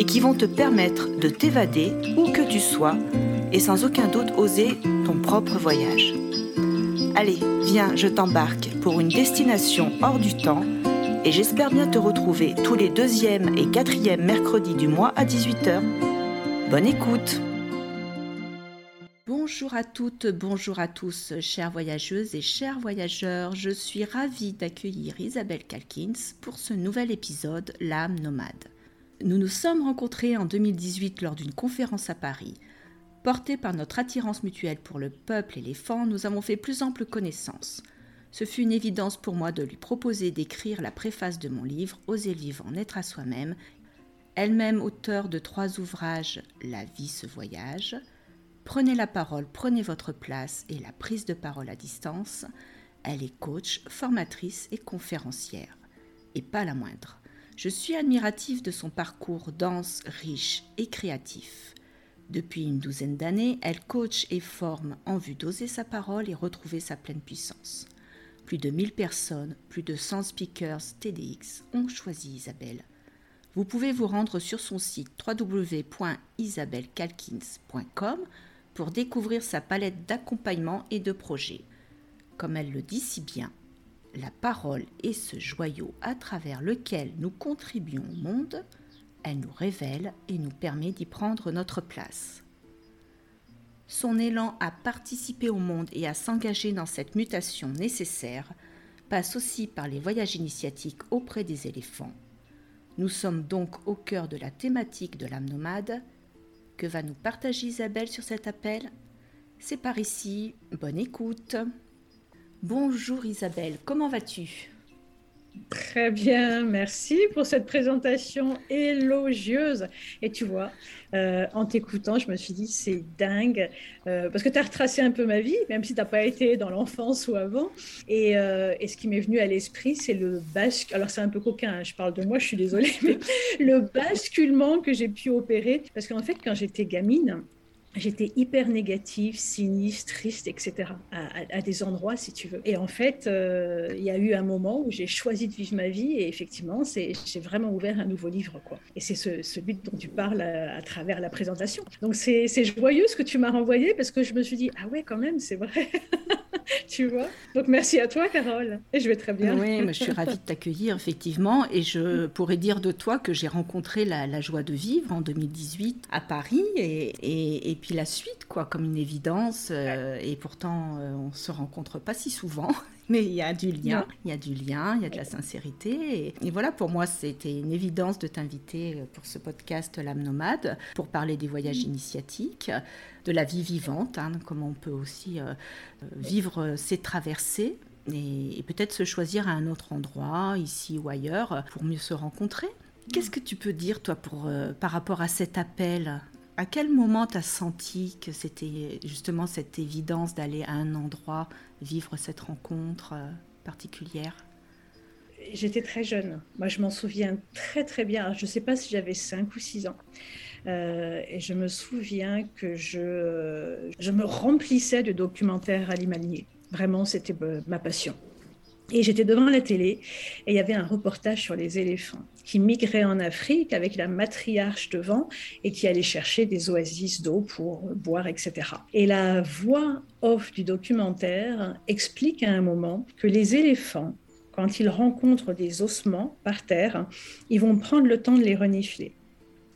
et qui vont te permettre de t'évader où que tu sois et sans aucun doute oser ton propre voyage. Allez, viens, je t'embarque pour une destination hors du temps et j'espère bien te retrouver tous les deuxièmes et quatrièmes mercredis du mois à 18h. Bonne écoute Bonjour à toutes, bonjour à tous, chères voyageuses et chers voyageurs. Je suis ravie d'accueillir Isabelle Calkins pour ce nouvel épisode L'âme nomade. Nous nous sommes rencontrés en 2018 lors d'une conférence à Paris. Portés par notre attirance mutuelle pour le peuple éléphant, nous avons fait plus ample connaissance. Ce fut une évidence pour moi de lui proposer d'écrire la préface de mon livre Oser vivre en être à soi-même. Elle-même auteure de trois ouvrages La vie se voyage, Prenez la parole, prenez votre place et la prise de parole à distance. Elle est coach, formatrice et conférencière. Et pas la moindre. Je suis admirative de son parcours dense, riche et créatif. Depuis une douzaine d'années, elle coach et forme en vue d'oser sa parole et retrouver sa pleine puissance. Plus de 1000 personnes, plus de 100 speakers TDX ont choisi Isabelle. Vous pouvez vous rendre sur son site www.isabellecalkins.com pour découvrir sa palette d'accompagnement et de projets. Comme elle le dit si bien, la parole est ce joyau à travers lequel nous contribuons au monde, elle nous révèle et nous permet d'y prendre notre place. Son élan à participer au monde et à s'engager dans cette mutation nécessaire passe aussi par les voyages initiatiques auprès des éléphants. Nous sommes donc au cœur de la thématique de l'âme nomade. Que va nous partager Isabelle sur cet appel? C'est par ici, bonne écoute. Bonjour Isabelle, comment vas-tu? Très bien, merci pour cette présentation élogieuse. Et tu vois, euh, en t'écoutant, je me suis dit, c'est dingue, euh, parce que tu as retracé un peu ma vie, même si tu n'as pas été dans l'enfance ou avant. Et, euh, et, ce qui m'est venu à l'esprit, c'est le basculement. Alors c'est un peu coquin, hein, je parle de moi, je suis désolée, mais le basculement que j'ai pu opérer. Parce qu'en fait, quand j'étais gamine, j'étais hyper négative, sinistre, triste, etc. À, des endroits, si tu veux. Et en fait, euh, il y a eu un moment où j'ai choisi de vivre ma vie et effectivement, j'ai vraiment ouvert un nouveau livre. quoi. Et c'est ce, celui dont tu parles à, travers la présentation. Donc c'est joyeux ce que tu m'as renvoyé parce que je me suis dit, ah ouais, quand même, c'est vrai. tu vois? Donc merci à toi, Carole. Et je vais très bien. Oui, je suis ravie de t'accueillir, effectivement. Et je pourrais dire de toi que j'ai rencontré la, joie de vivre en 2018 à Paris et puis la suite, quoi, comme une évidence. Euh, et pourtant, euh, on se rencontre pas si souvent. Mais il y a du lien, il y a du lien, il y a de la sincérité. Et, voilà, pour moi, c'était une évidence de t'inviter euh, pour ce podcast L'âme nomade, pour parler des voyages initiatiques, de la vie vivante, hein, comment on peut aussi vivre ses traversées et, peut-être se choisir à un autre endroit, ici ou ailleurs, pour mieux se rencontrer. Qu'est-ce que tu peux dire, toi, pour, par rapport à cet appel à quel moment tu as senti que c'était justement cette évidence d'aller à un endroit, vivre cette rencontre euh, particulière? J'étais très jeune. Moi, je m'en souviens très très bien. je ne sais pas si j'avais 5 ou 6 ans. Euh, et je me souviens que je, je me remplissais de documentaires animaliers. Vraiment, c'était euh, ma passion. Et j'étais devant la télé et il y avait un reportage sur les éléphants qui migraient en Afrique avec la matriarche devant et qui allaient chercher des oasis d'eau pour boire, etc. Et la voix off du documentaire explique à un moment que les éléphants, quand ils rencontrent des ossements par terre, ils vont prendre le temps de les renifler.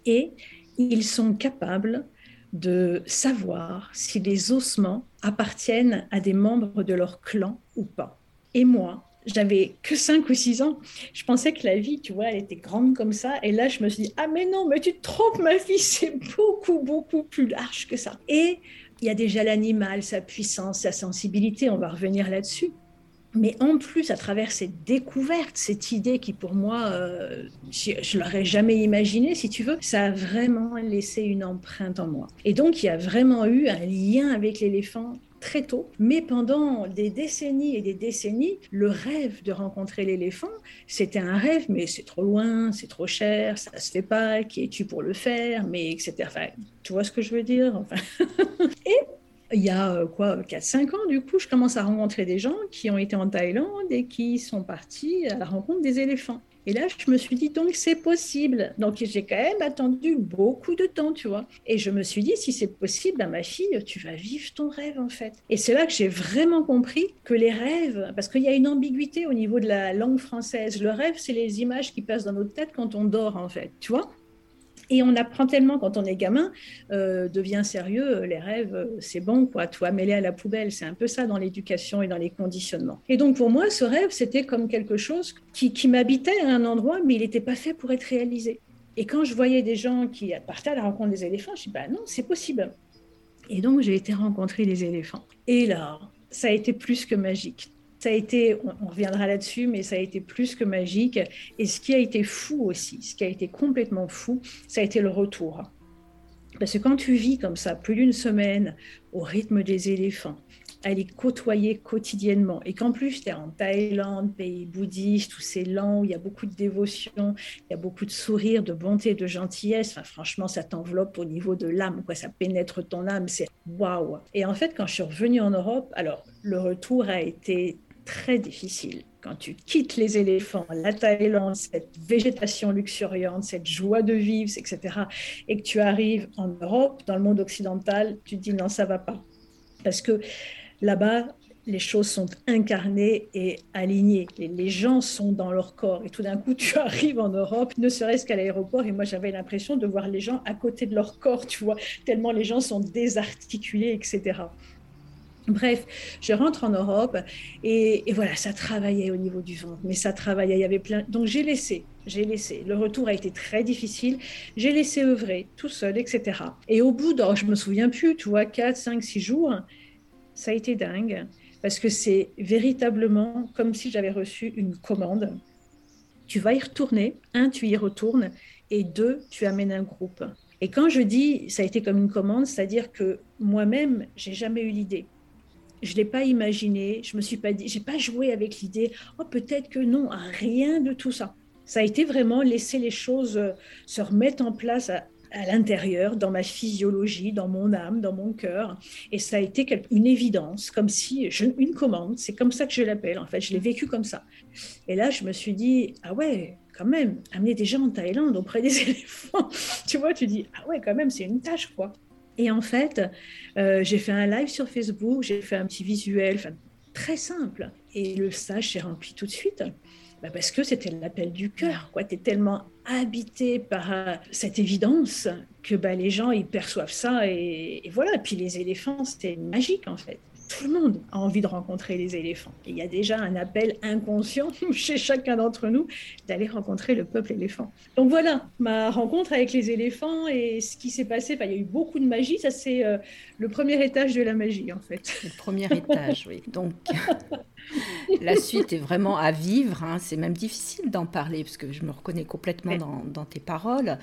Et ils sont capables de savoir si les ossements appartiennent à des membres de leur clan ou pas. Et moi, j'avais que 5 ou 6 ans. Je pensais que la vie, tu vois, elle était grande comme ça. Et là, je me suis dit, ah mais non, mais tu te trompes, ma fille, c'est beaucoup, beaucoup plus large que ça. Et il y a déjà l'animal, sa puissance, sa sensibilité, on va revenir là-dessus. mais en plus, à travers cette découverte, cette idée qui pour moi, euh, je ne l'aurais jamais imaginé, si tu veux, ça a vraiment laissé une empreinte en moi. Et donc, il y a vraiment eu un lien avec l'éléphant très tôt, mais pendant des décennies et des décennies, le rêve de rencontrer l'éléphant, c'était un rêve, mais c'est trop loin, c'est trop cher, ça se fait pas, qui es-tu pour le faire, mais etc. Enfin, tu vois ce que je veux dire enfin... Et il y a euh, quoi, 4-5 ans, du coup, je commence à rencontrer des gens qui ont été en Thaïlande et qui sont partis à la rencontre des éléphants. Et là, je me suis dit, donc c'est possible. Donc j'ai quand même attendu beaucoup de temps, tu vois. Et je me suis dit, si c'est possible, ben, ma fille, tu vas vivre ton rêve, en fait. Et c'est là que j'ai vraiment compris que les rêves, parce qu'il y a une ambiguïté au niveau de la langue française. Le rêve, c'est les images qui passent dans notre tête quand on dort, en fait, tu vois. Et on apprend tellement quand on est gamin, euh, devient sérieux, les rêves, euh, c'est bon, quoi, toi, mêlé à la poubelle. C'est un peu ça dans l'éducation et dans les conditionnements. Et donc pour moi, ce rêve, c'était comme quelque chose qui, m'habitait à un endroit, mais il n'était pas fait pour être réalisé. Et quand je voyais des gens qui partaient à la rencontre des éléphants, je dis, bah non, c'est possible. Et donc j'ai été rencontrer les éléphants. Et là, ça a été plus que magique ça a été, on, reviendra là-dessus, mais ça a été plus que magique. Et ce qui a été fou aussi, ce qui a été complètement fou, ça a été le retour. Parce que quand tu vis comme ça, plus d'une semaine, au rythme des éléphants, à les côtoyer quotidiennement, et qu'en plus tu es en Thaïlande, pays bouddhiste, où c'est lent, où il y a beaucoup de dévotion, il y a beaucoup de sourires, de bonté, de gentillesse, enfin, franchement, ça t'enveloppe au niveau de l'âme, ça pénètre ton âme, c'est waouh. Et en fait, quand je suis revenue en Europe, alors le retour a été très difficile. Quand tu quittes les éléphants, la Thaïlande, cette végétation luxuriante, cette joie de vivre, etc., et que tu arrives en Europe, dans le monde occidental, tu te dis non, ça va pas. Parce que là-bas, les choses sont incarnées et alignées. Les, gens sont dans leur corps. Et tout d'un coup, tu arrives en Europe, ne serait-ce qu'à l'aéroport, et moi j'avais l'impression de voir les gens à côté de leur corps, tu vois, tellement les gens sont désarticulés, etc. Bref, je rentre en Europe et, voilà, ça travaillait au niveau du ventre, mais ça travaillait, il y avait plein. Donc j'ai laissé, j'ai laissé. Le retour a été très difficile. J'ai laissé œuvrer tout seul, etc. Et au bout d'un, je me souviens plus, tu vois, 4, 5, 6 jours, ça a été dingue parce que c'est véritablement comme si j'avais reçu une commande. Tu vas y retourner, un, tu y retournes, et deux, tu amènes un groupe. Et quand je dis ça a été comme une commande, c'est-à-dire que moi-même, j'ai jamais eu l'idée je l'ai pas imaginé, je me suis pas dit, j'ai pas joué avec l'idée, oh peut-être que non, rien de tout ça. Ça a été vraiment laisser les choses euh, se remettre en place à, l'intérieur, dans ma physiologie, dans mon âme, dans mon cœur. Et ça a été une évidence, comme si une commande, c'est comme ça que je l'appelle en fait, je l'ai vécu comme ça. Et là, je me suis dit, ah ouais, quand même, amener des gens en Thaïlande auprès des éléphants, tu vois, tu dis, ah ouais, quand même, c'est une tâche, quoi. Et en fait, euh, j'ai fait un live sur Facebook, j'ai fait un petit visuel, très simple. Et le stage s'est rempli tout de suite. Bah, parce que c'était l'appel du cœur. Tu es tellement habité par euh, cette évidence que bah, les gens ils perçoivent ça. Et, et voilà. Puis les éléphants, c'était magique en fait tout le monde a envie de rencontrer les éléphants. il y a déjà un appel inconscient chez chacun d'entre nous d'aller rencontrer le peuple éléphant. Donc voilà, ma rencontre avec les éléphants et ce qui s'est passé, il y a eu beaucoup de magie. Ça, c'est euh, le premier étage de la magie, en fait. Le premier étage, oui. Donc, la suite est vraiment à vivre. Hein. C'est même difficile d'en parler parce que je me reconnais complètement dans, dans tes paroles.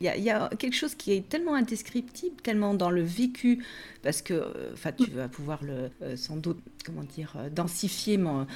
Il y, a, quelque chose qui est tellement indescriptible, tellement dans le vécu, parce que euh, tu vas pouvoir le, euh, sans doute, comment dire, euh, densifier ma,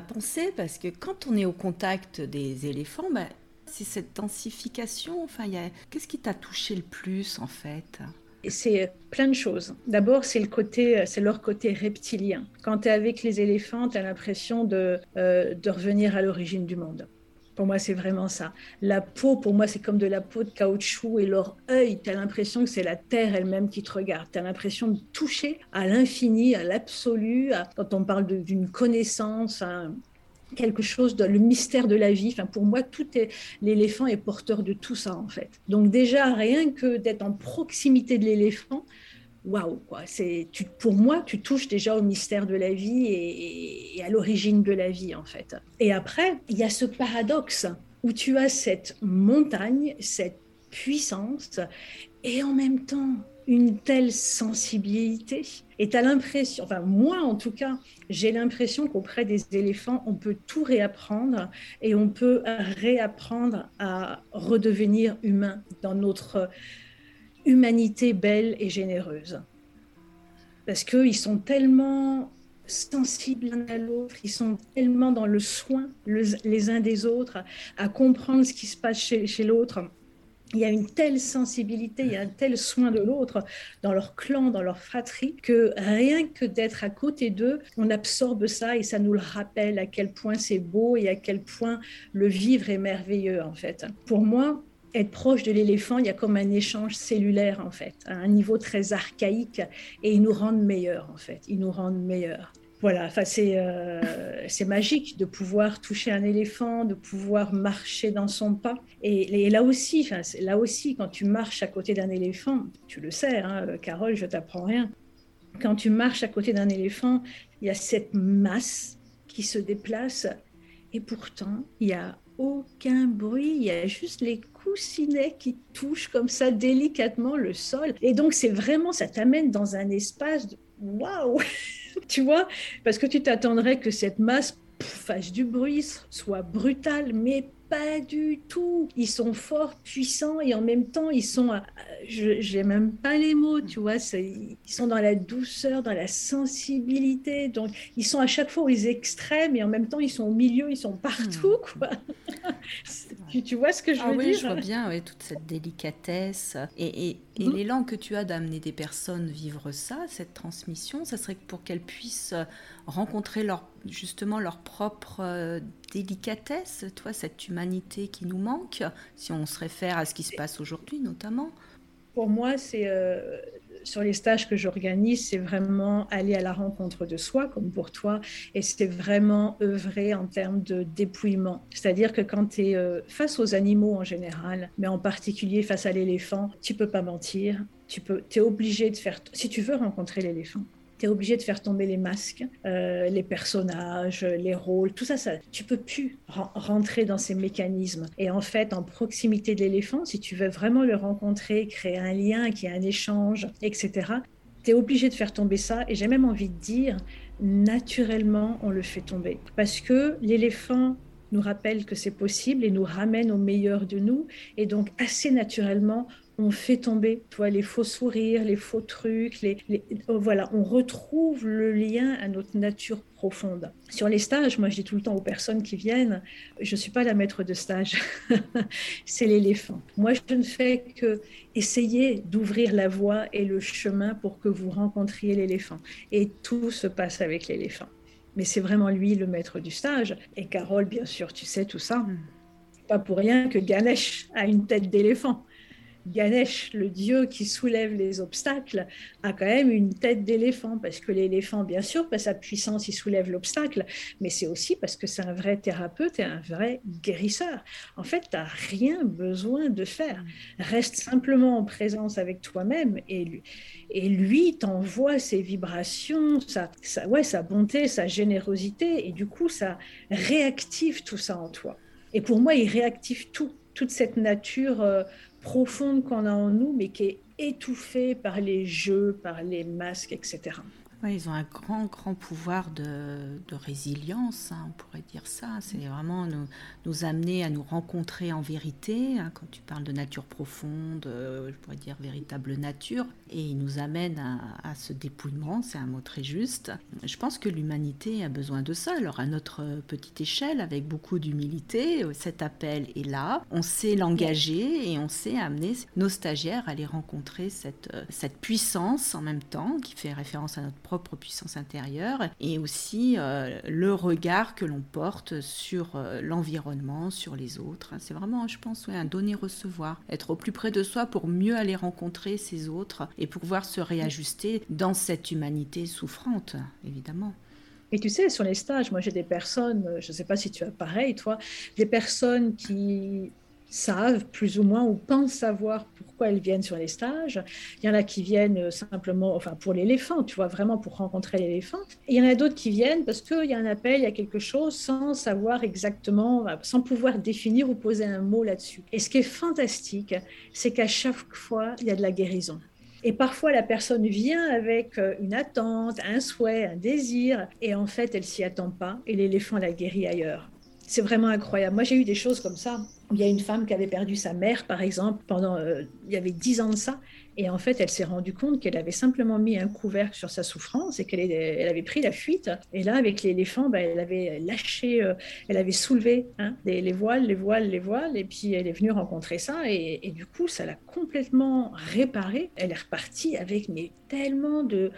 pensée, parce que quand on est au contact des éléphants, ben, c'est cette densification. Enfin, qu'est-ce qui t'a touché le plus, en fait? C'est plein de choses. D'abord, c'est le côté, c'est leur côté reptilien. Quand tu es avec les éléphants, tu as l'impression de revenir à l'origine du monde. Pour moi, c'est vraiment ça. La peau, pour moi, c'est comme de la peau de caoutchouc et leur œil, tu as l'impression que c'est la terre elle-même qui te regarde. Tu as l'impression de toucher à l'infini, à l'absolu, quand on parle d'une connaissance, quelque chose de le mystère de la vie. Enfin, pour moi, tout est l'éléphant est porteur de tout ça en fait. Donc déjà rien que d'être en proximité de l'éléphant, waouh, quoi. C'est, pour moi, tu touches déjà au mystère de la vie et, à l'origine de la vie, en fait. Et après, il y a ce paradoxe où tu as cette montagne, cette puissance, et en même temps une telle sensibilité. Et tu as l'impression, enfin moi en tout cas, j'ai l'impression qu'auprès des éléphants, on peut tout réapprendre et on peut réapprendre à redevenir humain dans notre humanité belle et généreuse. Parce qu'ils sont tellement sensibles l'un à l'autre, ils sont tellement dans le soin les uns des autres, à comprendre ce qui se passe chez, chez l'autre il y a une telle sensibilité, il y a un tel soin de l'autre dans leur clan, dans leur fratrie, que rien que d'être à côté d'eux, on absorbe ça et ça nous le rappelle à quel point c'est beau et à quel point le vivre est merveilleux en fait. Pour moi, être proche de l'éléphant, il y a comme un échange cellulaire en fait, à un niveau très archaïque et ils nous rendent meilleurs en fait, ils nous rendent meilleurs voilà, euh, c'est magique de pouvoir toucher un éléphant, de pouvoir marcher dans son pas. Et, là aussi, là aussi, quand tu marches à côté d'un éléphant, tu le sais, hein, Carole, je t'apprends rien. Quand tu marches à côté d'un éléphant, il y a cette masse qui se déplace et pourtant, il n'y a aucun bruit, il y a juste les coussinets qui touchent comme ça délicatement le sol. Et donc, c'est vraiment, ça t'amène dans un espace de waouh tu vois, parce que tu t'attendrais que cette masse fasse du bruit, soit brutale, mais pas du tout. Ils sont forts, puissants et en même temps, ils sont, euh, je n'ai même pas les mots, tu vois, ils sont dans la douceur, dans la sensibilité. Donc, ils sont à chaque fois aux extrêmes et en même temps, ils sont au milieu, ils sont partout, hmm. quoi. tu, vois ce que je ah veux oui, dire je vois bien, oui, toute cette délicatesse et, et, et mhm. l'élan que tu as d'amener des personnes vivre ça, cette transmission, ça serait pour qu'elles puissent rencontrer leur, justement leur propre euh, délicatesse, toi, cette humanité qui nous manque, si on se réfère à ce qui se passe aujourd'hui notamment? Pour moi, c'est euh, sur les stages que j'organise, c'est vraiment aller à la rencontre de soi, comme pour toi, et c'est vraiment œuvrer en termes de dépouillement. C'est-à-dire que quand tu es euh, face aux animaux en général, mais en particulier face à l'éléphant, tu peux pas mentir, tu peux, es obligé de faire, si tu veux rencontrer l'éléphant, obligé de faire tomber les masques, euh, les personnages, les rôles, tout ça, ça tu peux plus rentrer dans ces mécanismes. Et en fait, en proximité de l'éléphant, si tu veux vraiment le rencontrer, créer un lien, qu'il y ait un échange, etc., tu es obligé de faire tomber ça. Et j'ai même envie de dire, naturellement, on le fait tomber. Parce que l'éléphant nous rappelle que c'est possible et nous ramène au meilleur de nous. Et donc, assez naturellement, on fait tomber toi, les faux sourires, les faux trucs, les, oh, voilà, on retrouve le lien à notre nature profonde. Sur les stages, moi je dis tout le temps aux personnes qui viennent, je ne suis pas la maître de stage, c'est l'éléphant. Moi je ne fais que essayer d'ouvrir la voie et le chemin pour que vous rencontriez l'éléphant. Et tout se passe avec l'éléphant. Mais c'est vraiment lui le maître du stage. Et Carole, bien sûr, tu sais tout ça. Hmm. Pas pour rien que Ganesh a une tête d'éléphant. Ganesh, le dieu qui soulève les obstacles, a quand même une tête d'éléphant, parce que l'éléphant, bien sûr, par sa puissance, il soulève l'obstacle, mais c'est aussi parce que c'est un vrai thérapeute et un vrai guérisseur. En fait, tu n'as rien besoin de faire. Reste simplement en présence avec toi-même et lui, et lui t'envoie ses vibrations, sa, ouais, sa bonté, sa générosité, et du coup, ça réactive tout ça en toi. Et pour moi, il réactive tout, toute cette nature. Profonde qu'on a en nous, mais qui est étouffée par les jeux, par les masques, etc ils ont un grand, grand pouvoir de, résilience, hein, on pourrait dire ça. C'est vraiment nous, amener à nous rencontrer en vérité. Hein, quand tu parles de nature profonde, euh, je pourrais dire véritable nature. Et ils nous amènent à, ce dépouillement, c'est un mot très juste. Je pense que l'humanité a besoin de ça. Alors, à notre petite échelle, avec beaucoup d'humilité, cet appel est là. On sait l'engager et on sait amener nos stagiaires à aller rencontrer cette, cette puissance en même temps, qui fait référence à notre propre puissance intérieure et aussi euh, le regard que l'on porte sur euh, l'environnement, sur les autres. C'est vraiment, je pense, un donner-recevoir, être au plus près de soi pour mieux aller rencontrer ces autres et pouvoir se réajuster dans cette humanité souffrante, évidemment. Et tu sais, sur les stages, moi j'ai des personnes, je ne sais pas si tu as pareil, toi, des personnes qui savent plus ou moins ou pensent savoir pourquoi elles viennent sur les stages. Il y en a qui viennent euh, simplement, enfin pour l'éléphant, tu vois, vraiment pour rencontrer l'éléphant. Il y en a d'autres qui viennent parce qu'il y a un appel, il y a quelque chose sans savoir exactement, sans pouvoir définir ou poser un mot là-dessus. Et ce qui est fantastique, c'est qu'à chaque fois, il y a de la guérison. Et parfois, la personne vient avec euh, une attente, un souhait, un désir, et en fait, elle s'y attend pas, et l'éléphant la guérit ailleurs. C'est vraiment incroyable. Moi, j'ai eu des choses comme ça. Il y a une femme qui avait perdu sa mère, par exemple, pendant, euh, il y avait dix ans de ça, et en fait, elle s'est rendue compte qu'elle avait simplement mis un couvercle sur sa souffrance et qu'elle elle avait pris la fuite. Et là, avec l'éléphant, ben, elle avait lâché, euh, elle avait soulevé hein, les, voiles, les voiles, les voiles, et puis elle est venue rencontrer ça. Et, du coup, ça l'a complètement réparée. Elle est repartie avec tellement de,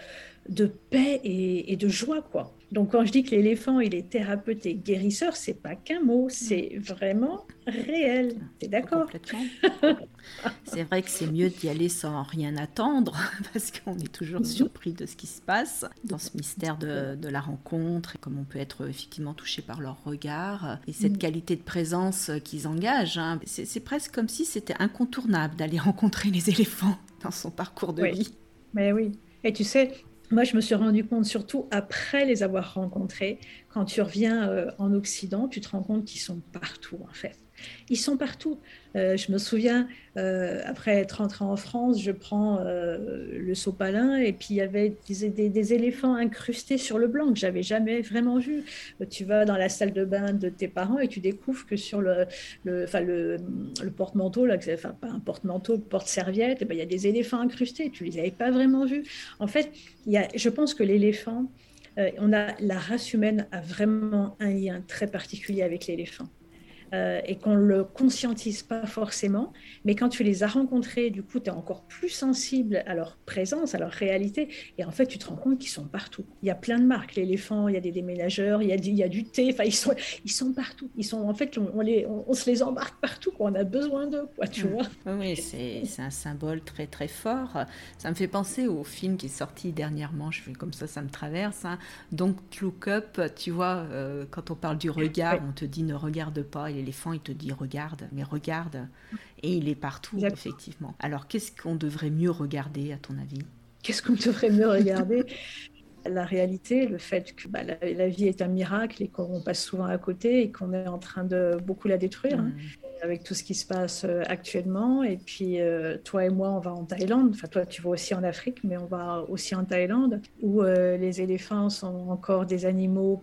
de paix et, et de joie, quoi. Donc quand je dis que l'éléphant, il est thérapeute et guérisseur, c'est pas qu'un mot, c'est vraiment réel. Tu es d'accord C'est vrai que c'est mieux d'y aller sans rien attendre, parce qu'on est toujours surpris de ce qui se passe dans ce mystère de, la rencontre, et comme on peut être effectivement touché par leur regard, et cette mhm. qualité de présence qu'ils engagent. Hein. C'est presque comme si c'était incontournable d'aller rencontrer les éléphants dans son parcours de vie. Mais oui. Et tu sais, moi, je me suis rendu compte, surtout après les avoir rencontrés, quand tu reviens euh, en Occident, tu te rends compte qu'ils sont partout, en fait. Ils sont partout. Euh, je me souviens, euh, après être rentrée en France, je prends euh, le sopalin et puis il y avait des, éléphants incrustés sur le blanc que j'avais jamais vraiment vu. Tu vas dans la salle de bain de tes parents et tu découvres que sur le, le, le, porte-manteau, enfin pas un porte-manteau, porte-serviette, eh ben, il y a des éléphants incrustés. Tu les avais pas vraiment vus. En fait, y a, je pense que l'éléphant, on a, la race humaine a vraiment un lien très particulier avec l'éléphant. Euh, et qu'on ne le conscientise pas forcément. Mais quand tu les as rencontrés, du coup, tu es encore plus sensible à leur présence, à leur réalité. Et en fait, tu te rends compte qu'ils sont partout. Il y a plein de marques. L'éléphant, il y a des déménageurs, il y a du, il y a du thé. Enfin, ils sont, ils sont partout. Ils sont, en fait, on, les, on, se les embarque partout. Quoi. On a besoin d'eux, quoi, tu vois. Oui, c'est un symbole très, très fort. Ça me fait penser au film qui est sorti dernièrement. Je fais comme ça, ça me traverse. Hein. Donc, Look Up, tu vois, euh, quand on parle du regard, on te dit ne regarde pas l'éléphant, il te dit regarde, mais regarde. Et il est partout, effectivement. Alors, qu'est-ce qu'on devrait mieux regarder, à ton avis? Qu'est-ce qu'on devrait mieux regarder? La réalité, le fait que bah, la, vie est un miracle et qu'on passe souvent à côté et qu'on est en train de beaucoup la détruire. Hein. Mmh avec tout ce qui se passe euh, actuellement. Et puis, euh, toi et moi, on va en Thaïlande. Enfin, toi, tu vas aussi en Afrique, mais on va aussi en Thaïlande, où euh, les éléphants sont encore des animaux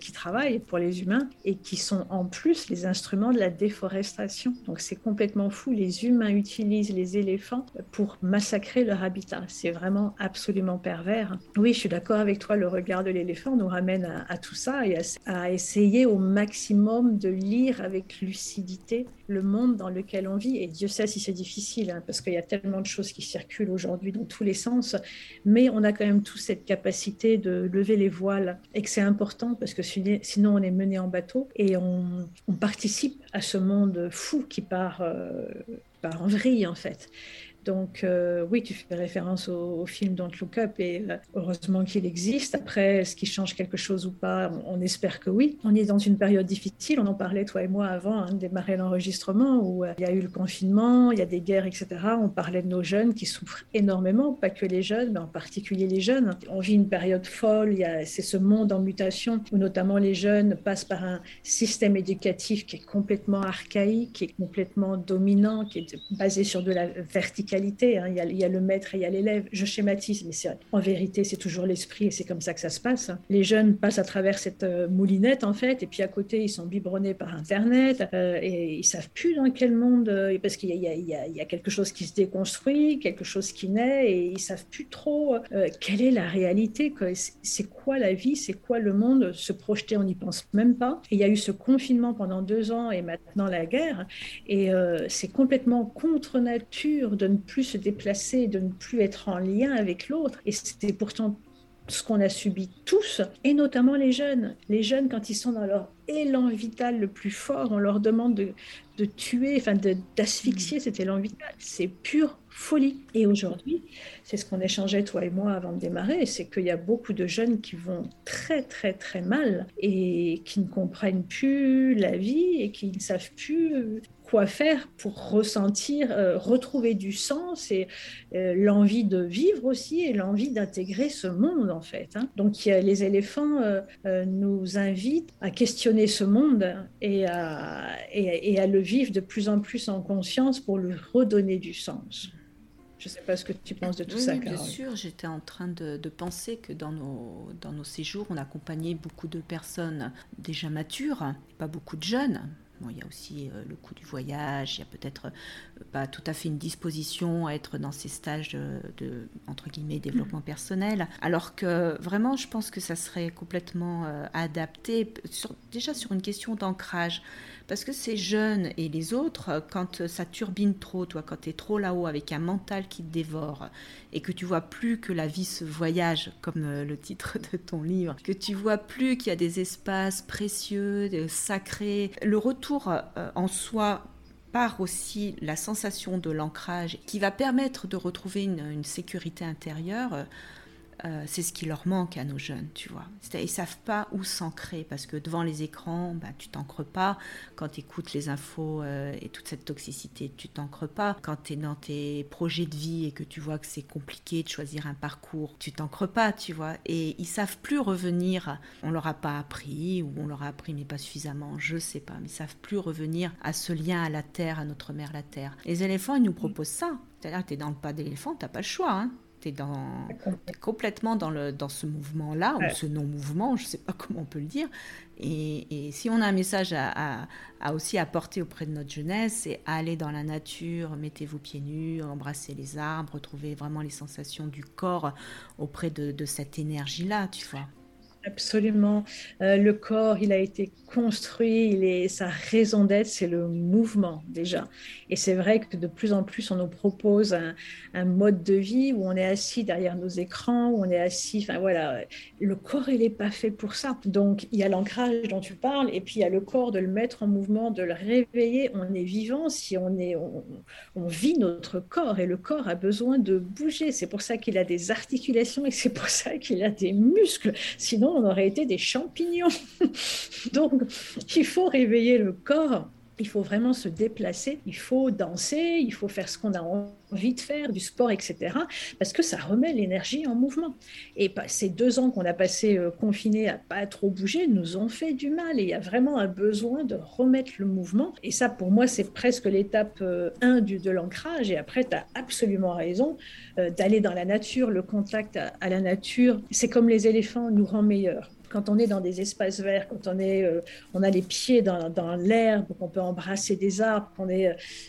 qui travaillent pour les humains et qui sont en plus les instruments de la déforestation. Donc, c'est complètement fou. Les humains utilisent les éléphants pour massacrer leur habitat. C'est vraiment absolument pervers. Oui, je suis d'accord avec toi. Le regard de l'éléphant nous ramène à, tout ça et à essayer au maximum de lire avec lucidité le monde dans lequel on vit. Et Dieu sait si c'est difficile, hein, parce qu'il y a tellement de choses qui circulent aujourd'hui dans tous les sens. Mais on a quand même tous cette capacité de lever les voiles et que c'est important parce que sinon on est mené en bateau et on, participe à ce monde fou qui part, euh, part en vrille en fait. Donc euh, oui, tu fais référence au, film Don't Look Up et euh, heureusement qu'il existe. Après, est-ce qu'il change quelque chose ou pas? On, espère que oui. On est dans une période difficile, on en parlait toi et moi avant hein, de démarrer l'enregistrement où euh, il y a eu le confinement, il y a des guerres, etc. On parlait de nos jeunes qui souffrent énormément, pas que les jeunes, mais en particulier les jeunes. On vit une période folle, c'est ce monde en mutation où notamment les jeunes passent par un système éducatif qui est complètement archaïque, qui est complètement dominant, qui est basé sur de la verticalité Hein. Il, y a, le maître et il y a l'élève. Je schématise, mais en vérité, c'est toujours l'esprit et c'est comme ça que ça se passe. Hein. Les jeunes passent à travers cette euh, moulinette, en fait, et puis à côté, ils sont biberonnés par Internet euh, et ils savent plus dans quel monde, euh, parce qu'il y, a quelque chose qui se déconstruit, quelque chose qui naît, et ils savent plus trop quelle est la réalité, c'est quoi la vie, c'est quoi le monde? Se projeter, on n'y pense même pas. il y a eu ce confinement pendant deux ans et maintenant la guerre, et c'est complètement contre nature de ne plus se déplacer, de ne plus être en lien avec l'autre. Et c'était pourtant ce qu'on a subi tous, et notamment les jeunes. Les jeunes, quand ils sont dans leur élan vital le plus fort, on leur demande de, de tuer, enfin d'asphyxier cet élan vital. C'est pure folie. Et aujourd'hui, c'est ce qu'on échangeait toi et moi avant de démarrer, c'est qu'il y a beaucoup de jeunes qui vont très très très mal et qui ne comprennent plus la vie et qui ne savent plus quoi faire pour ressentir, euh, retrouver du sens et euh, l'envie de vivre aussi et l'envie d'intégrer ce monde en fait. Hein. Donc les éléphants euh, nous invitent à questionner ce monde et à, et, à le vivre de plus en plus en conscience pour lui redonner du sens. Je ne sais pas ce que tu penses de tout ça, Bien sûr, j'étais en train de, de, penser que dans nos, dans nos séjours, on accompagnait beaucoup de personnes déjà matures, pas beaucoup de jeunes, il y a aussi euh, le coût du voyage, il y a peut-être pas tout à fait une disposition à être dans ces stages de, entre guillemets, développement personnel. Alors que vraiment, je pense que ça serait complètement euh, adapté, déjà sur une question d'ancrage. Parce que ces jeunes et les autres, quand ça turbine trop, toi, quand tu es trop là-haut avec un mental qui te dévore et que tu vois plus que la vie se voyage, comme euh, le titre de ton livre, que tu vois plus qu'il y a des espaces précieux, sacrés, le retour euh, en soi par aussi la sensation de l'ancrage qui va permettre de retrouver une sécurité intérieure. Euh, c'est ce qui leur manque à nos jeunes, tu vois. Ils savent pas où s'ancrer parce que devant les écrans, bah, tu t'ancres pas. Quand tu écoutes les infos euh, et toute cette toxicité, tu t'ancres pas. Quand tu es dans tes projets de vie et que tu vois que c'est compliqué de choisir un parcours, tu t'ancres pas, tu vois. Et ils savent plus revenir. On leur a pas appris ou on leur a appris mais pas suffisamment, je sais pas. Mais ils savent plus revenir à ce lien à la terre, à notre mère la terre. Les éléphants, ils nous proposent ça. C'est-à-dire, tu es dans le pas d'éléphant, tu n'as pas le choix. Hein tu complètement dans, le, dans ce mouvement-là, ou ce non-mouvement, je ne sais pas comment on peut le dire. Et, si on a un message à, à, aussi apporter auprès de notre jeunesse, c'est aller dans la nature, mettez-vous pieds nus, embrassez les arbres, retrouvez vraiment les sensations du corps auprès de, de cette énergie-là, tu vois. Absolument. Euh, le corps, il a été construit, il est, sa raison d'être, c'est le mouvement déjà. Et c'est vrai que de plus en plus, on nous propose un, mode de vie où on est assis derrière nos écrans, où on est assis, enfin voilà, le corps, il n'est pas fait pour ça. Donc, il y a l'ancrage dont tu parles, et puis il y a le corps, de le mettre en mouvement, de le réveiller. On est vivant si on, est, on, on vit notre corps, et le corps a besoin de bouger. C'est pour ça qu'il a des articulations, et c'est pour ça qu'il a des muscles. Sinon, on aurait été des champignons. Donc, il faut réveiller le corps il faut vraiment se déplacer, il faut danser, il faut faire ce qu'on a envie de faire, du sport, etc. Parce que ça remet l'énergie en mouvement. Et ces deux ans qu'on a passé euh, confinés à pas trop bouger nous ont fait du mal. Et il y a vraiment un besoin de remettre le mouvement. Et ça, pour moi, c'est presque l'étape 1 euh, de l'ancrage. Et après, tu as absolument raison euh, d'aller dans la nature. Le contact à la nature, c'est comme les éléphants, nous rend meilleurs quand on est dans des espaces verts, quand on, est, euh, on a les pieds dans, l'herbe, qu'on peut embrasser des arbres, qu'on est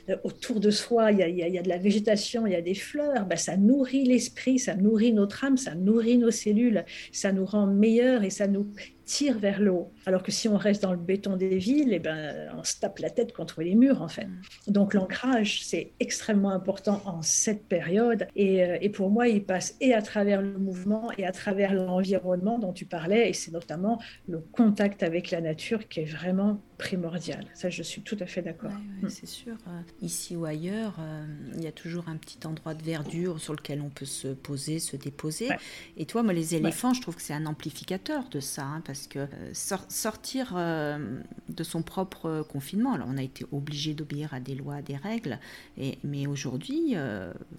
euh, autour de soi, il y, a, il y, a, de la végétation, il y a des fleurs, ben, ça nourrit l'esprit, ça nourrit notre âme, ça nourrit nos cellules, ça nous rend meilleurs et ça nous tire vers le haut. Alors que si on reste dans le béton des villes, eh ben, on se tape la tête contre les murs, en fait. Donc l'ancrage, c'est extrêmement important en cette période. Et, euh, et, pour moi, il passe et à travers le mouvement et à travers l'environnement dont tu parlais. Et c'est notamment le contact avec la nature qui est vraiment primordial. Ça, je suis tout à fait d'accord. Mm. C'est sûr. Euh, ici ou ailleurs, euh, il y a toujours un petit endroit de verdure sur lequel on peut se poser, se déposer. Et toi, moi, les éléphants, je trouve que c'est un amplificateur de ça, hein, parce que euh, sortir de son propre confinement, alors on a été obligé d'obéir à des lois, à des règles, et, mais aujourd'hui,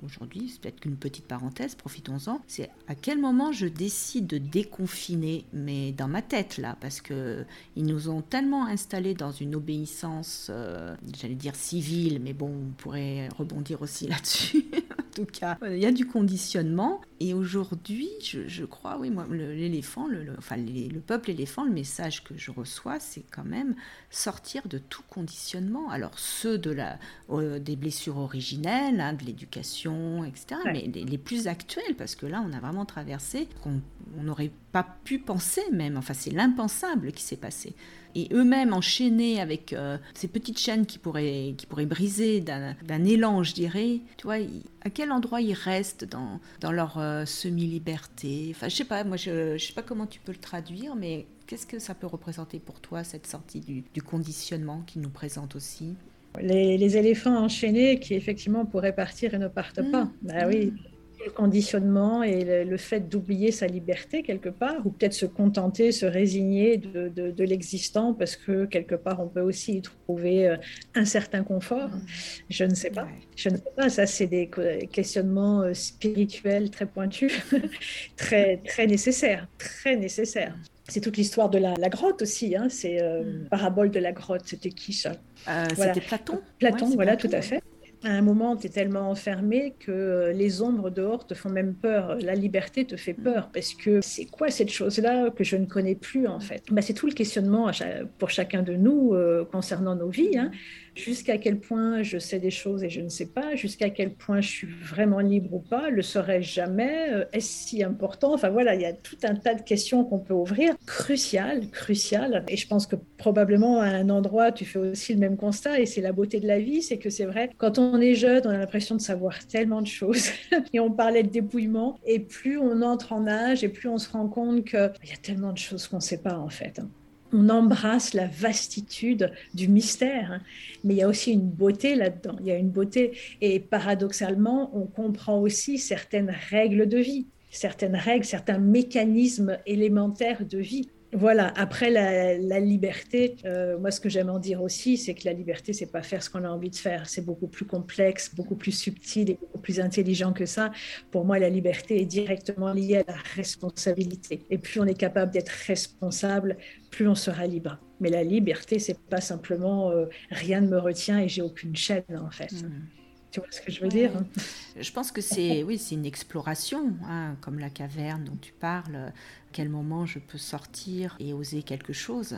aujourd'hui, c'est peut-être qu'une petite parenthèse, profitons-en, c'est à quel moment je décide de déconfiner, mais dans ma tête là, parce que ils nous ont tellement dans une obéissance, euh, j'allais dire civile, mais bon, on pourrait rebondir aussi là-dessus. en tout cas, il y a du conditionnement. Et aujourd'hui, je, crois, oui, moi, l'éléphant, le, enfin, le peuple éléphant, le message que je reçois, c'est quand même sortir de tout conditionnement. Alors, ceux de la, euh, des blessures originelles, hein, de l'éducation, etc., mais les, les, plus actuels, parce que là, on a vraiment traversé qu'on n'aurait pas pu penser même. Enfin, c'est l'impensable qui s'est passé et eux-mêmes enchaînés avec euh, ces petites chaînes qui pourraient, qui pourraient briser d'un élan, je dirais, tu vois, à quel endroit ils restent dans, dans leur euh, semi-liberté? Enfin, je sais pas, moi, je, je sais pas comment tu peux le traduire, mais qu'est-ce que ça peut représenter pour toi, cette sortie du, du conditionnement qui nous présente aussi? Les, les, éléphants enchaînés qui effectivement pourraient partir et ne partent pas. Bah oui, le conditionnement et le, fait d'oublier sa liberté quelque part, ou peut-être se contenter, se résigner de, de, l'existant parce que quelque part on peut aussi y trouver euh, un certain confort. Mm. Je ne sais pas. Je ne sais pas. Ça, c'est des questionnements euh, spirituels très pointus, très, très nécessaires, très nécessaires. C'est toute l'histoire de la, grotte aussi. Hein. C'est euh, mm. parabole de la grotte. C'était qui ça? C'était Platon. Platon, voilà, tout à fait à un moment, tu es tellement enfermé que euh, les ombres dehors te font même peur. La liberté te fait peur parce que c'est quoi cette chose-là que je ne connais plus en fait? Bah, C'est tout le questionnement pour chacun de nous euh, concernant nos vies. Hein jusqu'à quel point je sais des choses et je ne sais pas, jusqu'à quel point je suis vraiment libre ou pas, le serais-je jamais, euh, est-ce si important? Enfin voilà, il y a tout un tas de questions qu'on peut ouvrir, cruciales, cruciales. Et je pense que probablement à un endroit, tu fais aussi le même constat et c'est la beauté de la vie, c'est que c'est vrai, quand on est jeune, on a l'impression de savoir tellement de choses. Et on parlait de dépouillement. Et plus on entre en âge et plus on se rend compte qu'il y a tellement de choses qu'on ne sait pas en fait on embrasse la vastitude du mystère, hein. mais il y a aussi une beauté là-dedans. Il y a une beauté et paradoxalement, on comprend aussi certaines règles de vie, certaines règles, certains mécanismes élémentaires de vie. Voilà, après la, liberté, euh, moi ce que j'aime en dire aussi, c'est que la liberté, c'est pas faire ce qu'on a envie de faire, c'est beaucoup plus complexe, beaucoup plus subtil et beaucoup plus intelligent que ça. Pour moi, la liberté est directement liée à la responsabilité. Et plus on est capable d'être responsable, plus on sera libre. Mais la liberté, c'est pas simplement euh, rien ne me retient et j'ai aucune chaîne en fait. Mmh. Tu vois ce que je veux dire hein Je pense que c'est oui, c'est une exploration, hein, comme la caverne dont tu parles. À quel moment je peux sortir et oser quelque chose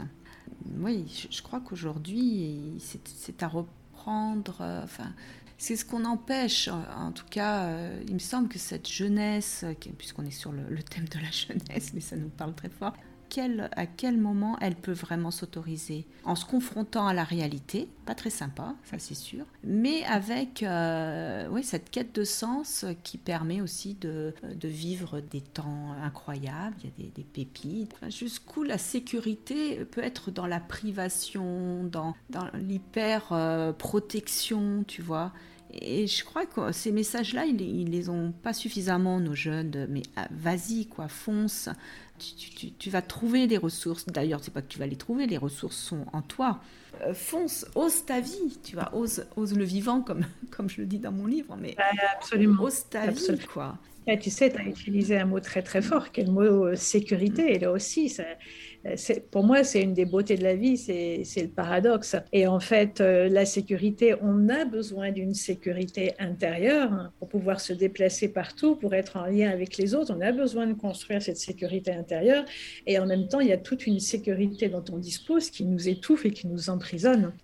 Oui, je, crois qu'aujourd'hui, c'est à reprendre. Euh, enfin, c'est ce qu'on empêche. En, tout cas, euh, il me semble que cette jeunesse, puisqu'on est sur le, thème de la jeunesse, mais ça nous parle très fort, à quel moment elle peut vraiment s'autoriser. En se confrontant à la réalité, pas très sympa, ça c'est sûr, mais avec euh, oui, cette quête de sens qui permet aussi de, vivre des temps incroyables, il y a des, pépites. Jusqu'où la sécurité peut être dans la privation, dans, l'hyper-protection, tu vois. Et je crois que ces messages-là, ils, ils les ont pas suffisamment, nos jeunes, mais ah, vas-y, quoi, fonce, tu, vas trouver des ressources. D'ailleurs, c'est pas que tu vas les trouver, les ressources sont en toi. Euh, fonce, ose ta vie, tu vois, ose, ose le vivant, comme, comme je le dis dans mon livre, mais absolument. ose ta vie, quoi. tu sais, tu as utilisé un mot très très fort, qui est le mot euh, sécurité. Et là aussi, ça, pour moi, c'est une des beautés de la vie, c'est le paradoxe. Et en fait, euh, la sécurité, on a besoin d'une sécurité intérieure hein, pour pouvoir se déplacer partout, pour être en lien avec les autres. On a besoin de construire cette sécurité intérieure. Et en même temps, il y a toute une sécurité dont on dispose qui nous étouffe et qui nous emprisonne.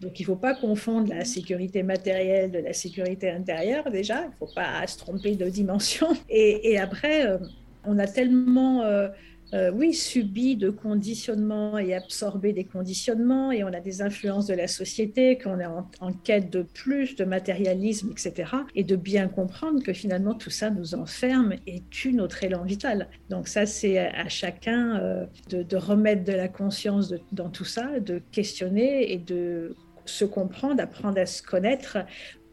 Donc, il ne faut pas confondre la sécurité matérielle de la sécurité intérieure, déjà. Il ne faut pas se tromper de dimension. Et, après, euh, on a tellement... Euh, oui, subit de conditionnements et absorbé des conditionnements, et on a des influences de la société, qu'on est en, quête de plus, de matérialisme, etc. Et de bien comprendre que finalement tout ça nous enferme et tue notre élan vital. Donc ça, c'est à chacun euh, de, remettre de la conscience dans tout ça, de questionner et de se comprendre, d'apprendre à se connaître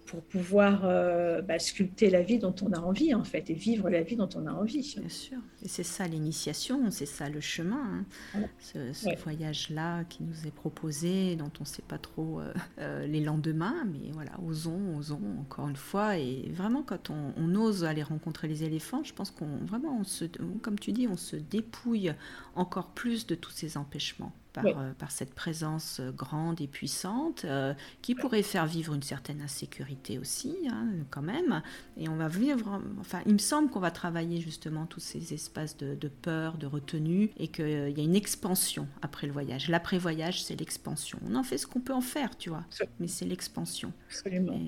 pour pouvoir euh, bah, sculpter la vie dont on a envie, en fait, et vivre la vie dont on a envie. Bien sûr. Et c'est ça l'initiation, c'est ça le chemin. Hein. Ce, voyage-là qui nous est proposé, dont on ne sait pas trop euh, euh, les lendemains, mais voilà, osons, osons, encore une fois. Et vraiment, quand on, ose aller rencontrer les éléphants, je pense qu'on vraiment, on se, comme tu dis, on se dépouille encore plus de tous ces empêchements. Euh, par, cette présence euh, grande et puissante euh, qui pourrait faire vivre une certaine insécurité aussi, hein, quand même. Et on va vivre, enfin, il me semble qu'on va travailler justement tous ces espaces de, peur, de retenue, et qu'il y a une expansion après le voyage. L'après-voyage, c'est l'expansion. On en fait ce qu'on peut en faire, tu vois, mais c'est l'expansion. Absolument.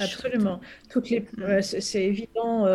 Absolument. Toutes les, mm. c'est évident,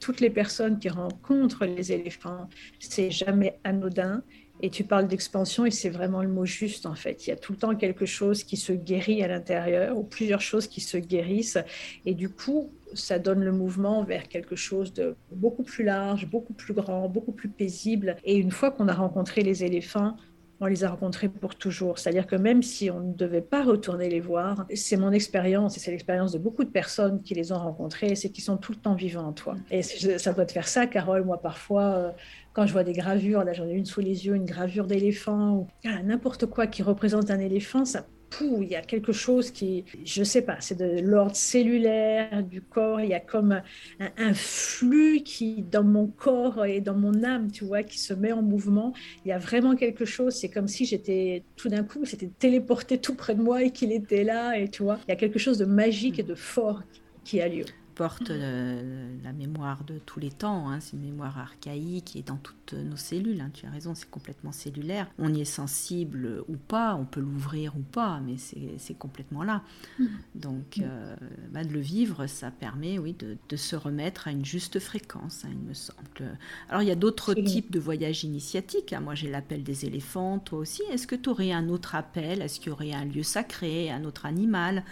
toutes les personnes qui rencontrent les éléphants, c'est jamais anodin et tu parles d'expansion et c'est vraiment le mot juste en fait. Il y a tout le temps quelque chose qui se guérit à l'intérieur ou plusieurs choses qui se guérissent. Et du coup, ça donne le mouvement vers quelque chose de beaucoup plus large, beaucoup plus grand, beaucoup plus paisible. Et une fois qu'on a rencontré les éléphants, on les a rencontrés pour toujours. C'est-à-dire que même si on ne devait pas retourner les voir, c'est mon expérience et c'est l'expérience de beaucoup de personnes qui les ont rencontrés, c'est qu'ils sont tout le temps vivants en toi. Et ça doit te faire ça, Carole. Moi, parfois, euh, quand je vois des gravures, là j'en ai une sous les yeux, une gravure d'éléphant, ou n'importe quoi qui représente un éléphant, ça il y a quelque chose qui, je sais pas, c'est de l'ordre cellulaire du corps. Il y a comme un, flux qui, dans mon corps et dans mon âme, tu vois, qui se met en mouvement. Il y a vraiment quelque chose. C'est comme si j'étais tout d'un coup, c'était téléporté tout près de moi et qu'il était là. Et tu vois, il y a quelque chose de magique et de fort qui a lieu porte euh, la mémoire de tous les temps. Hein. C'est une mémoire archaïque qui est dans toutes nos cellules. Hein. Tu as raison, c'est complètement cellulaire. On y est sensible ou pas, on peut l'ouvrir ou pas, mais c'est complètement là. Mm. Donc, euh, bah, de le vivre, ça permet, oui, de, de, se remettre à une juste fréquence, hein, il me semble. Alors, il y a d'autres types de voyages initiatiques. Moi, j'ai l'appel des éléphants, toi aussi. Est-ce que tu aurais un autre appel? Est-ce qu'il y aurait un lieu sacré, un autre animal?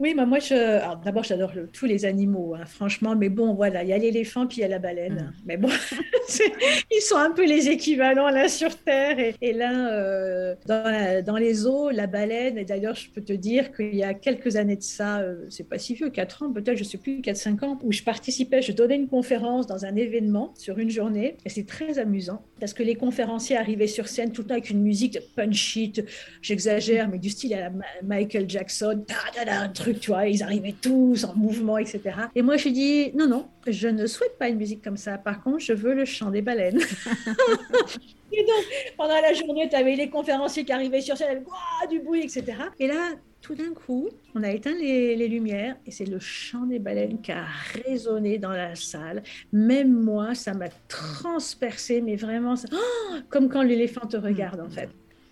Oui, bah moi, je... d'abord, j'adore tous les animaux, hein, franchement, mais bon, voilà, il y a l'éléphant puis il y a la baleine. Mm. Mais bon, ils sont un peu les équivalents là sur Terre. Et, et là, euh, dans, dans, les eaux, la baleine, et d'ailleurs, je peux te dire qu'il y a quelques années de ça, euh, c'est pas si vieux, 4 ans, peut-être, je sais plus, 4-5 ans, où je participais, je donnais une conférence dans un événement sur une journée, et c'est très amusant, parce que les conférenciers arrivaient sur scène tout le temps avec une musique punchy, j'exagère, mais du style à Michael Jackson, un truc tu vois, ils arrivaient tous en mouvement, etc. Et moi, je dit, non, non, je ne souhaite pas une musique comme ça. Par contre, je veux le chant des baleines. et donc, pendant la journée, tu avais les conférenciers qui arrivaient sur scène, avec du bruit, etc. Et là, tout d'un coup, on a éteint les, lumières et c'est le chant des baleines qui a résonné dans la salle. Même moi, ça m'a transpercé, mais vraiment, oh, comme quand l'éléphant te regarde, en fait.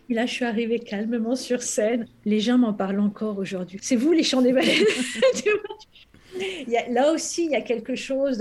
Et là, je suis arrivée calmement sur scène. Les gens m'en parlent encore aujourd'hui. C'est vous, les chants des baleines Là aussi, il y a quelque chose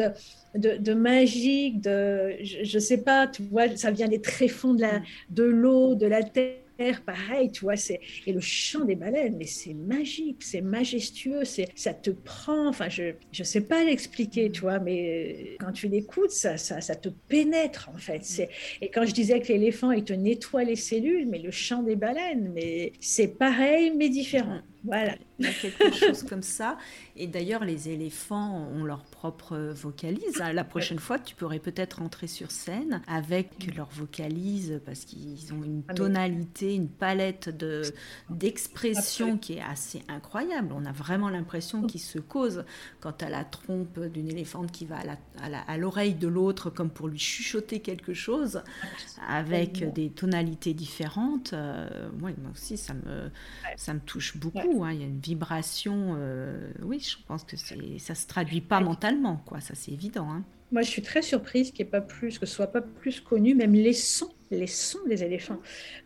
de, de, magique, de, je ne sais pas, tu vois, ça vient des tréfonds de l'eau, de, de la terre pareil, tu vois, c'est et le chant des baleines, mais c'est magique, c'est majestueux, c'est ça te prend. Enfin, je je sais pas l'expliquer, tu vois, mais quand tu l'écoutes, ça, ça, ça te pénètre en fait. C'est et quand je disais que l'éléphant il te nettoie les cellules, mais le chant des baleines, mais c'est pareil mais différent. Voilà. Il y a quelque chose comme ça. Et d'ailleurs, les éléphants ont leur propre vocalise. La prochaine fois, tu pourrais peut-être entrer sur scène avec leur vocalise parce qu'ils ont une tonalité, une palette de, d'expression qui est assez incroyable. On a vraiment l'impression qu'ils se causent quand à la trompe d'une éléphante qui va à, l'oreille de l'autre comme pour lui chuchoter quelque chose avec des tonalités différentes. Euh, moi aussi, ça me, ça me touche beaucoup. Hein. Il y a une vibration. Euh, oui, je pense que ça se traduit pas mentalement, quoi. Ça, c'est évident. Hein. Moi, je suis très surprise qu'il pas plus, que ce soit pas plus connu, même les sons, les sons des éléphants.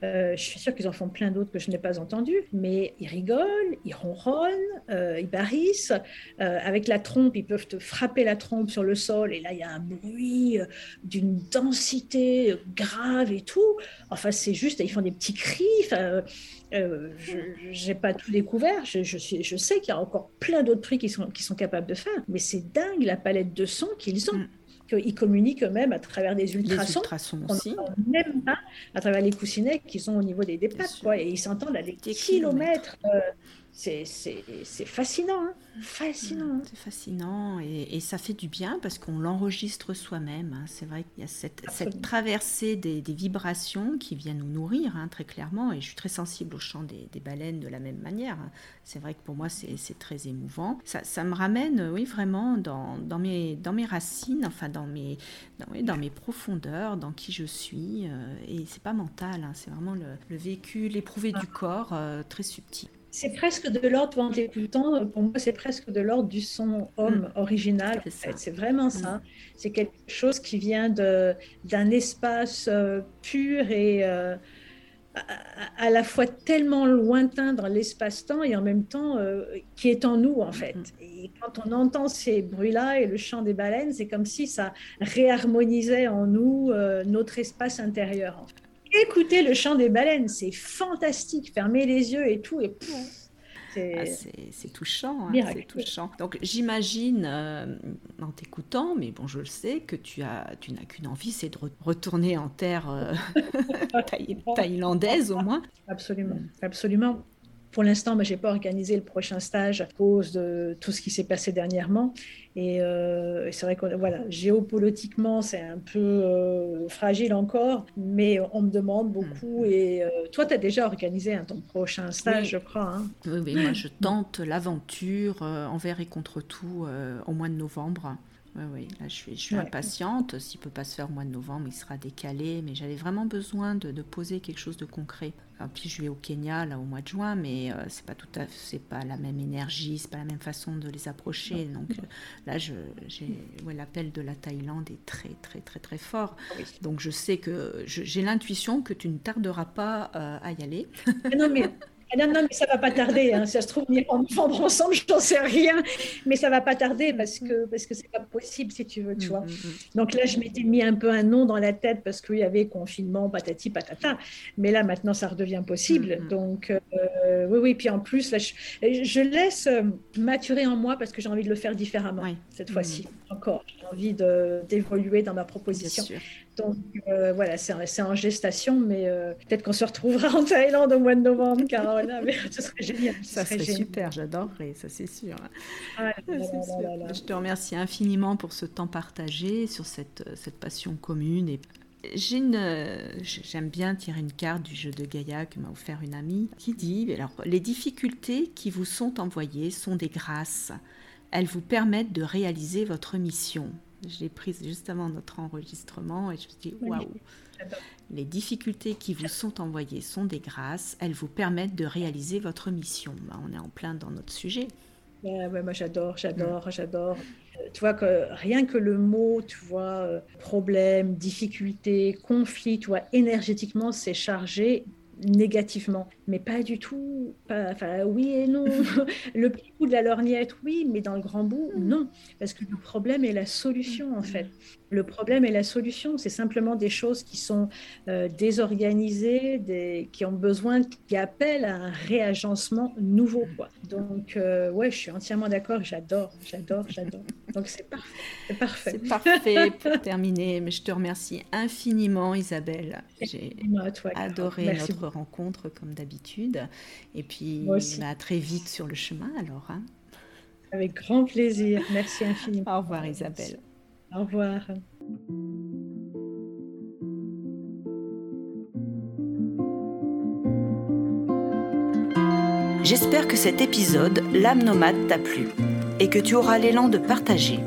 Euh, je suis sûre qu'ils en font plein d'autres que je n'ai pas entendus, mais ils rigolent, ils ronronnent, euh, ils barrissent. Euh, avec la trompe, ils peuvent te frapper la trompe sur le sol, et là, il y a un bruit d'une densité grave et tout. Enfin, c'est juste, ils font des petits cris. Enfin, je n'ai pas tout découvert. Je, je, je sais qu'il y a encore plein d'autres prix qu'ils sont, qui sont capables de faire, mais c'est dingue la palette de sons qu'ils ont. Mm qu'ils communiquent eux-mêmes à travers des ultrasons. aussi. Même pas à travers les coussinets qui sont au niveau des, des pattes, quoi, et ils s'entendent à des, kilomètres. Euh, c'est fascinant, hein. fascinant. C'est fascinant et, ça fait du bien parce qu'on l'enregistre soi-même. Hein. C'est vrai qu'il y a cette, cette traversée des, vibrations qui viennent nous nourrir hein, très clairement et je suis très sensible au chant des, baleines de la même manière. C'est vrai que pour moi c'est très émouvant. Ça, ça, me ramène, oui, vraiment dans, dans, mes, dans mes racines, enfin dans mes, dans, dans mes profondeurs, dans qui je suis. Euh, et c'est pas mental, c'est vraiment le, le vécu, l'éprouvé du corps euh, très subtil. C'est presque de l'ordre, en t'écoutant, pour moi, c'est presque de l'ordre du son homme mm. original. C'est vraiment ça. Mm. C'est quelque chose qui vient d'un espace euh, pur et euh, à, la fois tellement lointain dans l'espace-temps et en même temps euh, qui est en nous, en fait. Mm. Et quand on entend ces bruits-là et le chant des baleines, c'est comme si ça réharmonisait en nous notre espace intérieur. En fait écoutez le chant des baleines, c'est fantastique. Fermez les yeux et tout. Et Ah, c'est touchant, hein, c'est touchant. Donc j'imagine euh, en t'écoutant, mais bon, je le sais, que tu as, tu n'as qu'une envie, c'est de retourner en terre euh, thaïlandaise au moins. Absolument, absolument. Pour l'instant, je n'ai pas organisé le prochain stage à cause de tout ce qui s'est passé dernièrement. Et euh, c'est vrai que voilà, géopolitiquement, c'est un peu euh, fragile encore, mais on me demande beaucoup. Mm. Et euh, toi, tu as déjà organisé un ton prochain stage, je crois. Hein. Oui, moi, je tente l'aventure envers et contre tout au mois de novembre. Oui, oui, là je suis, je suis impatiente. S'il ne peut pas se faire au mois de novembre, il sera décalé. Mais j'avais vraiment besoin de, de, poser quelque chose de concret. puis je vais au Kenya là au mois de juin, mais euh, c'est pas tout à c'est pas la même énergie, c'est pas la même façon de les approcher. Donc euh, là, je, ouais, l'appel de la Thaïlande est très très très très fort. Ah Donc je sais que j'ai l'intuition que tu ne tarderas pas euh, à y aller. non mais ah non, non, mais ça va pas tarder. Hein. Ça se trouve, on va vendre ensemble, je n'en sais rien. Mais ça va pas tarder parce que parce que c'est pas possible, si tu veux, tu vois. Mm, mm, mm. Donc là, je m'étais mis un peu un nom dans la tête parce qu'il y avait confinement, patati, patata. Mais là, maintenant, ça redevient possible. Donc, euh, oui, oui. Puis en plus, là, je, laisse maturer en moi parce que j'ai envie de le faire différemment cette fois-ci. Encore, j'ai envie d'évoluer dans ma proposition. Donc euh, voilà, c'est en gestation, mais peut-être qu'on se retrouvera en Thaïlande au mois de novembre, car ce serait génial. Ça serait, super, j'adorerais, ça c'est sûr. Je te remercie infiniment pour ce temps partagé sur cette, cette passion commune. Et j'aime bien tirer une carte du jeu de Gaïa que m'a offert une amie qui dit alors les difficultés qui vous sont envoyées sont des grâces. Elles vous permettent de réaliser votre mission. Je l'ai prise juste avant notre enregistrement et je me suis dit waouh. Les difficultés qui vous sont envoyées sont des grâces, elles vous permettent de réaliser votre mission. Bah, on est en plein dans notre sujet. moi j'adore, j'adore, mm. j'adore. Euh, tu vois que rien que le mot, tu vois, euh, problème, difficulté, conflit, tu vois, énergétiquement, c'est chargé négativement, mais pas du tout. enfin, oui et non. le petit bout de la lorgnette, oui, mais dans le grand bout, mm. non. Parce que le problème est la solution, en fait. Le problème est la solution. C'est simplement des choses qui sont euh, désorganisées, des, qui ont besoin, qui appellent à un réagencement nouveau. Quoi. Donc, euh, ouais, je suis entièrement d'accord. J'adore, j'adore, j'adore. Donc, c'est parfait. C'est parfait. C'est parfait pour terminer. Mais je te remercie infiniment, Isabelle. J'ai adoré notre rencontre, comme d'habitude. Et puis, à très vite sur le chemin, alors. Hein. Avec grand plaisir. Merci infiniment. Au revoir, Isabelle. Au revoir. J'espère que cet épisode, L'âme nomade, t'a plu et que tu auras l'élan de partager.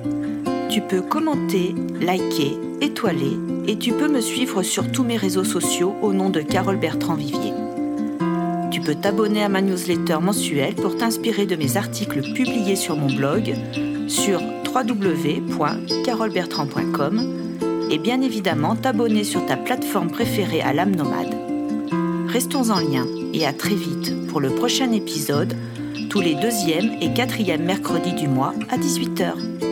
Tu peux commenter, liker, étoiler et tu peux me suivre sur tous mes réseaux sociaux au nom de Carole Bertrand Vivier. Tu peux t'abonner à ma newsletter mensuelle pour t'inspirer de mes articles publiés sur mon blog sur www.carolbertrand.com et bien évidemment t'abonner sur ta plateforme préférée à l'âme nomade. Restons en lien et à très vite pour le prochain épisode, tous les deuxième et quatrième mercredis du mois à 18h.